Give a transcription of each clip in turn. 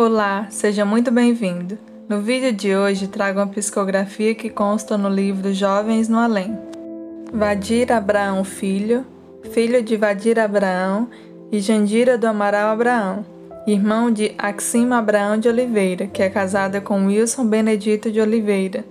Olá, seja muito bem-vindo. No vídeo de hoje trago uma psicografia que consta no livro Jovens no Além. Vadir Abraão Filho, filho de Vadir Abraão e Jandira do Amaral Abraão, irmão de Axima Abraão de Oliveira, que é casada com Wilson Benedito de Oliveira.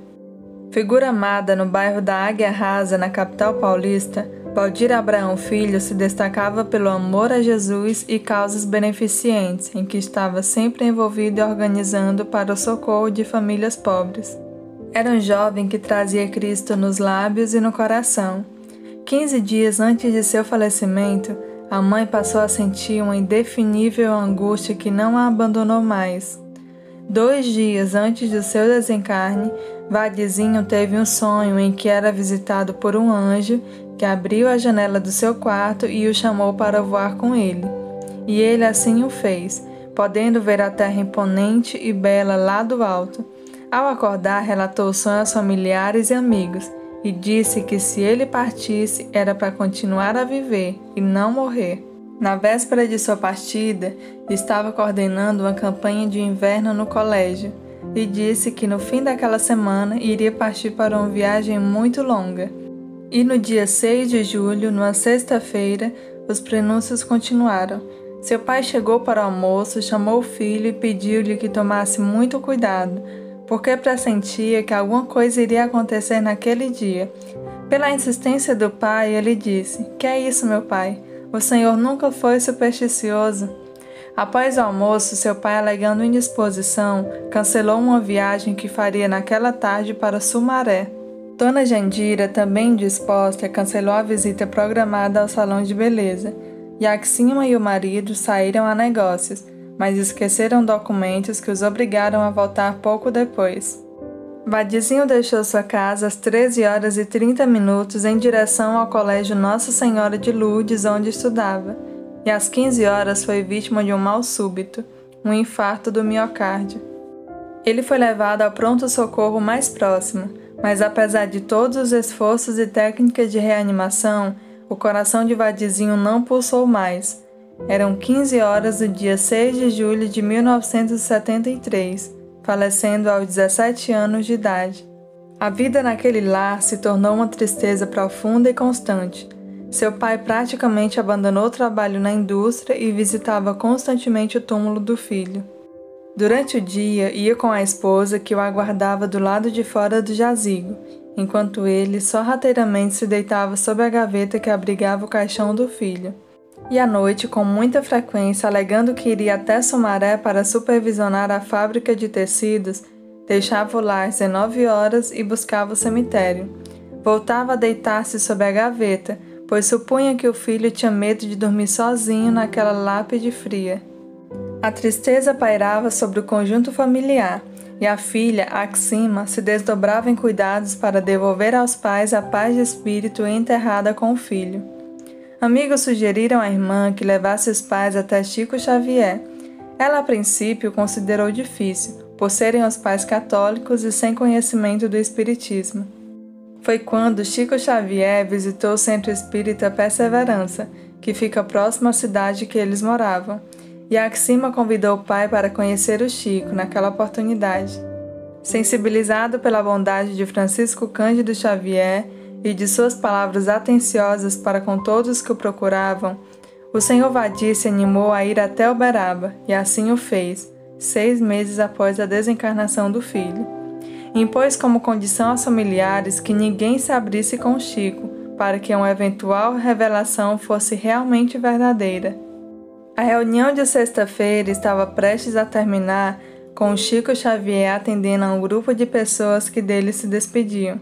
Figura amada no bairro da Águia Rasa, na capital paulista, Valdir Abraão Filho se destacava pelo amor a Jesus e causas beneficentes, em que estava sempre envolvido e organizando para o socorro de famílias pobres. Era um jovem que trazia Cristo nos lábios e no coração. Quinze dias antes de seu falecimento, a mãe passou a sentir uma indefinível angústia que não a abandonou mais. Dois dias antes do seu desencarne, Vadizinho teve um sonho em que era visitado por um anjo que abriu a janela do seu quarto e o chamou para voar com ele. E ele assim o fez, podendo ver a terra imponente e bela lá do alto. Ao acordar, relatou o sonho aos familiares e amigos e disse que se ele partisse era para continuar a viver e não morrer. Na véspera de sua partida, estava coordenando uma campanha de inverno no colégio e disse que no fim daquela semana iria partir para uma viagem muito longa. E no dia 6 de julho, numa sexta-feira, os prenúncios continuaram. Seu pai chegou para o almoço, chamou o filho e pediu-lhe que tomasse muito cuidado, porque pressentia que alguma coisa iria acontecer naquele dia. Pela insistência do pai, ele disse: Que é isso, meu pai? O senhor nunca foi supersticioso. Após o almoço, seu pai, alegando indisposição, cancelou uma viagem que faria naquela tarde para Sumaré. Dona Jandira, também disposta, cancelou a visita programada ao salão de beleza. Yaxima e o marido saíram a negócios, mas esqueceram documentos que os obrigaram a voltar pouco depois. Vadizinho deixou sua casa às 13 horas e 30 minutos em direção ao Colégio Nossa Senhora de Lourdes, onde estudava, e às 15 horas foi vítima de um mal súbito, um infarto do miocárdio. Ele foi levado ao pronto-socorro mais próximo, mas apesar de todos os esforços e técnicas de reanimação, o coração de Vadizinho não pulsou mais. Eram 15 horas do dia 6 de julho de 1973, falecendo aos 17 anos de idade. A vida naquele lar se tornou uma tristeza profunda e constante. Seu pai praticamente abandonou o trabalho na indústria e visitava constantemente o túmulo do filho. Durante o dia, ia com a esposa que o aguardava do lado de fora do jazigo, enquanto ele sorrateiramente se deitava sob a gaveta que abrigava o caixão do filho. E à noite, com muita frequência, alegando que iria até Sumaré para supervisionar a fábrica de tecidos, deixava o lar às 19 horas e buscava o cemitério. Voltava a deitar-se sob a gaveta, pois supunha que o filho tinha medo de dormir sozinho naquela lápide fria. A tristeza pairava sobre o conjunto familiar e a filha, Axima, se desdobrava em cuidados para devolver aos pais a paz de espírito enterrada com o filho. Amigos sugeriram à irmã que levasse os pais até Chico Xavier. Ela, a princípio, considerou difícil, por serem os pais católicos e sem conhecimento do Espiritismo. Foi quando Chico Xavier visitou o Centro Espírita Perseverança, que fica próximo à cidade que eles moravam e Axima convidou o pai para conhecer o Chico naquela oportunidade. Sensibilizado pela bondade de Francisco Cândido Xavier e de suas palavras atenciosas para com todos que o procuravam, o senhor Vadir se animou a ir até Uberaba e assim o fez, seis meses após a desencarnação do filho. Impôs como condição aos familiares que ninguém se abrisse com Chico para que uma eventual revelação fosse realmente verdadeira. A reunião de sexta-feira estava prestes a terminar com Chico Xavier atendendo a um grupo de pessoas que dele se despediam.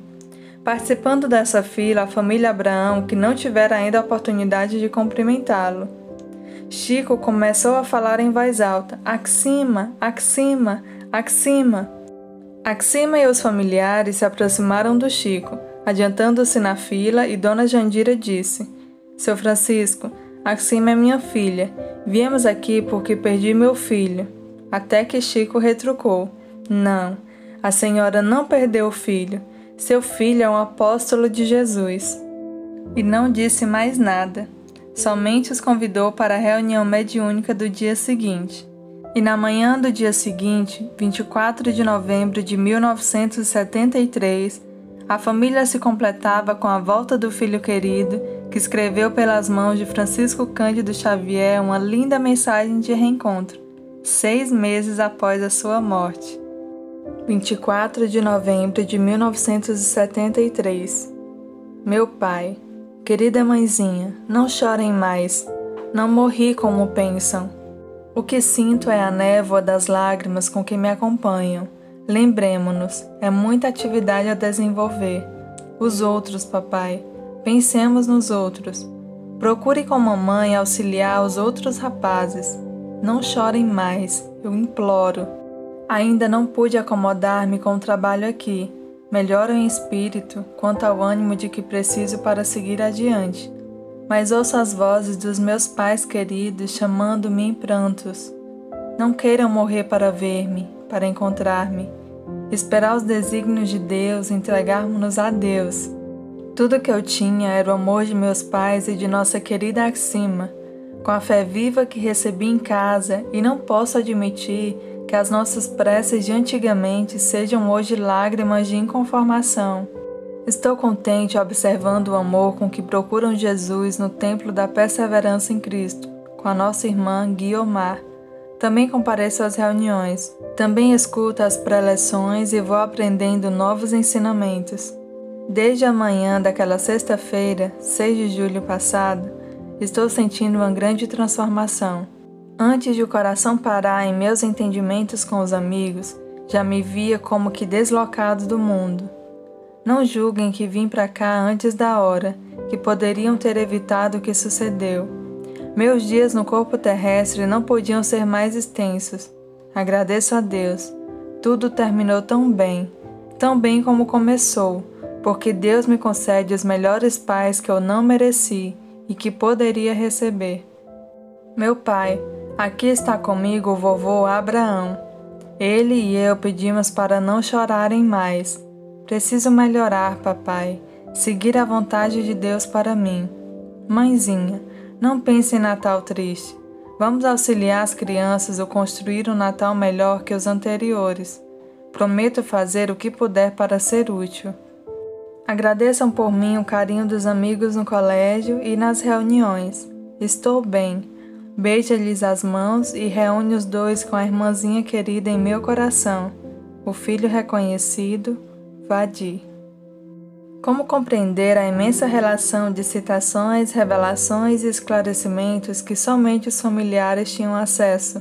Participando dessa fila, a família Abraão, que não tivera ainda a oportunidade de cumprimentá-lo. Chico começou a falar em voz alta: Axima, Axima, Axima. Axima e os familiares se aproximaram do Chico, adiantando-se na fila, e Dona Jandira disse: Seu Francisco, Axima é minha filha Viemos aqui porque perdi meu filho. Até que Chico retrucou: Não, a senhora não perdeu o filho. Seu filho é um apóstolo de Jesus. E não disse mais nada. Somente os convidou para a reunião mediúnica do dia seguinte. E na manhã do dia seguinte, 24 de novembro de 1973, a família se completava com a volta do filho querido, que escreveu pelas mãos de Francisco Cândido Xavier uma linda mensagem de reencontro, seis meses após a sua morte. 24 de novembro de 1973 Meu pai, querida mãezinha, não chorem mais, não morri como pensam. O que sinto é a névoa das lágrimas com que me acompanham. Lembremos-nos, é muita atividade a desenvolver. Os outros, papai. Pensemos nos outros. Procure com mamãe auxiliar os outros rapazes. Não chorem mais, eu imploro. Ainda não pude acomodar-me com o trabalho aqui. Melhoro em espírito quanto ao ânimo de que preciso para seguir adiante mas ouço as vozes dos meus pais queridos chamando-me em prantos. Não queiram morrer para ver-me, para encontrar-me. Esperar os desígnios de Deus, entregarmos-nos a Deus. Tudo que eu tinha era o amor de meus pais e de nossa querida Axima, com a fé viva que recebi em casa, e não posso admitir que as nossas preces de antigamente sejam hoje lágrimas de inconformação. Estou contente observando o amor com que procuram Jesus no templo da perseverança em Cristo, com a nossa irmã Guiomar. Também compareço às reuniões, também escuto as preleções e vou aprendendo novos ensinamentos. Desde a manhã daquela sexta-feira, 6 de julho passado, estou sentindo uma grande transformação. Antes de o coração parar em meus entendimentos com os amigos, já me via como que deslocado do mundo. Não julguem que vim para cá antes da hora, que poderiam ter evitado o que sucedeu. Meus dias no corpo terrestre não podiam ser mais extensos. Agradeço a Deus. Tudo terminou tão bem, tão bem como começou, porque Deus me concede os melhores pais que eu não mereci e que poderia receber. Meu pai, aqui está comigo o vovô Abraão. Ele e eu pedimos para não chorarem mais Preciso melhorar, papai, seguir a vontade de Deus para mim. Mãezinha, não pense em Natal triste. Vamos auxiliar as crianças a construir um Natal melhor que os anteriores. Prometo fazer o que puder para ser útil. Agradeçam por mim o carinho dos amigos no colégio e nas reuniões. Estou bem. Beija-lhes as mãos e reúne os dois com a irmãzinha querida em meu coração, o filho reconhecido, Vadi. Como compreender a imensa relação de citações, revelações e esclarecimentos que somente os familiares tinham acesso?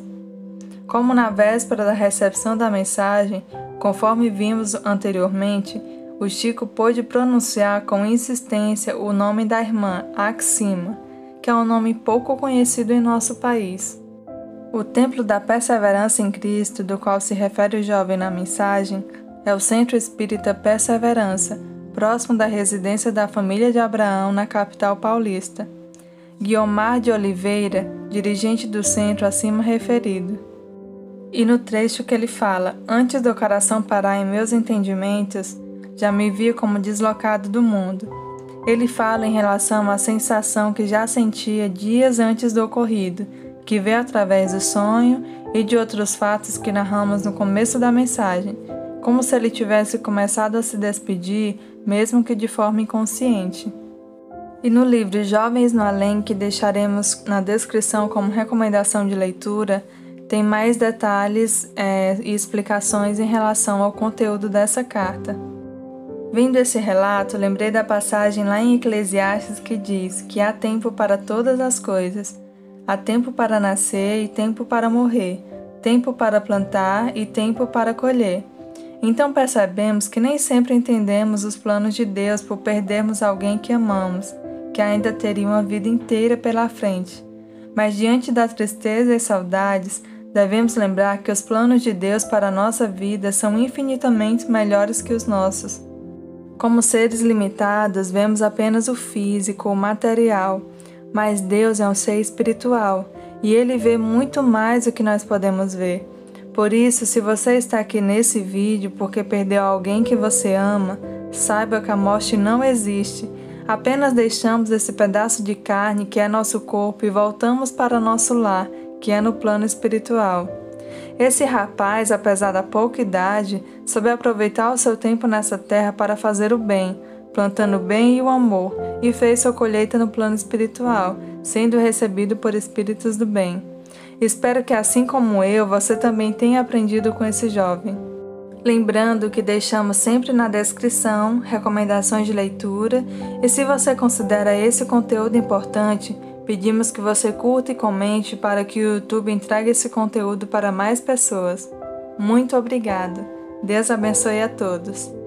Como na véspera da recepção da mensagem, conforme vimos anteriormente, o Chico pôde pronunciar com insistência o nome da irmã Axima, que é um nome pouco conhecido em nosso país. O Templo da Perseverança em Cristo, do qual se refere o jovem na mensagem, é o Centro Espírita Perseverança, próximo da residência da família de Abraão na capital paulista. Guiomar de Oliveira, dirigente do centro acima referido. E no trecho que ele fala, antes do coração parar em meus entendimentos, já me vi como deslocado do mundo. Ele fala em relação à sensação que já sentia dias antes do ocorrido, que vê através do sonho e de outros fatos que narramos no começo da mensagem, como se ele tivesse começado a se despedir, mesmo que de forma inconsciente. E no livro Jovens no Além, que deixaremos na descrição como recomendação de leitura, tem mais detalhes é, e explicações em relação ao conteúdo dessa carta. Vendo esse relato, lembrei da passagem lá em Eclesiastes que diz que há tempo para todas as coisas, há tempo para nascer e tempo para morrer, tempo para plantar e tempo para colher então percebemos que nem sempre entendemos os planos de Deus por perdermos alguém que amamos, que ainda teria uma vida inteira pela frente. Mas diante da tristeza e saudades, devemos lembrar que os planos de Deus para a nossa vida são infinitamente melhores que os nossos. Como seres limitados, vemos apenas o físico, o material, mas Deus é um ser espiritual e ele vê muito mais do que nós podemos ver. Por isso, se você está aqui nesse vídeo porque perdeu alguém que você ama, saiba que a morte não existe. Apenas deixamos esse pedaço de carne que é nosso corpo e voltamos para nosso lar, que é no plano espiritual. Esse rapaz, apesar da pouca idade, soube aproveitar o seu tempo nessa terra para fazer o bem, plantando o bem e o amor, e fez sua colheita no plano espiritual, sendo recebido por espíritos do bem. Espero que, assim como eu, você também tenha aprendido com esse jovem. Lembrando que deixamos sempre na descrição recomendações de leitura, e se você considera esse conteúdo importante, Pedimos que você curta e comente para que o YouTube entregue esse conteúdo para mais pessoas. Muito obrigada. Deus abençoe a todos.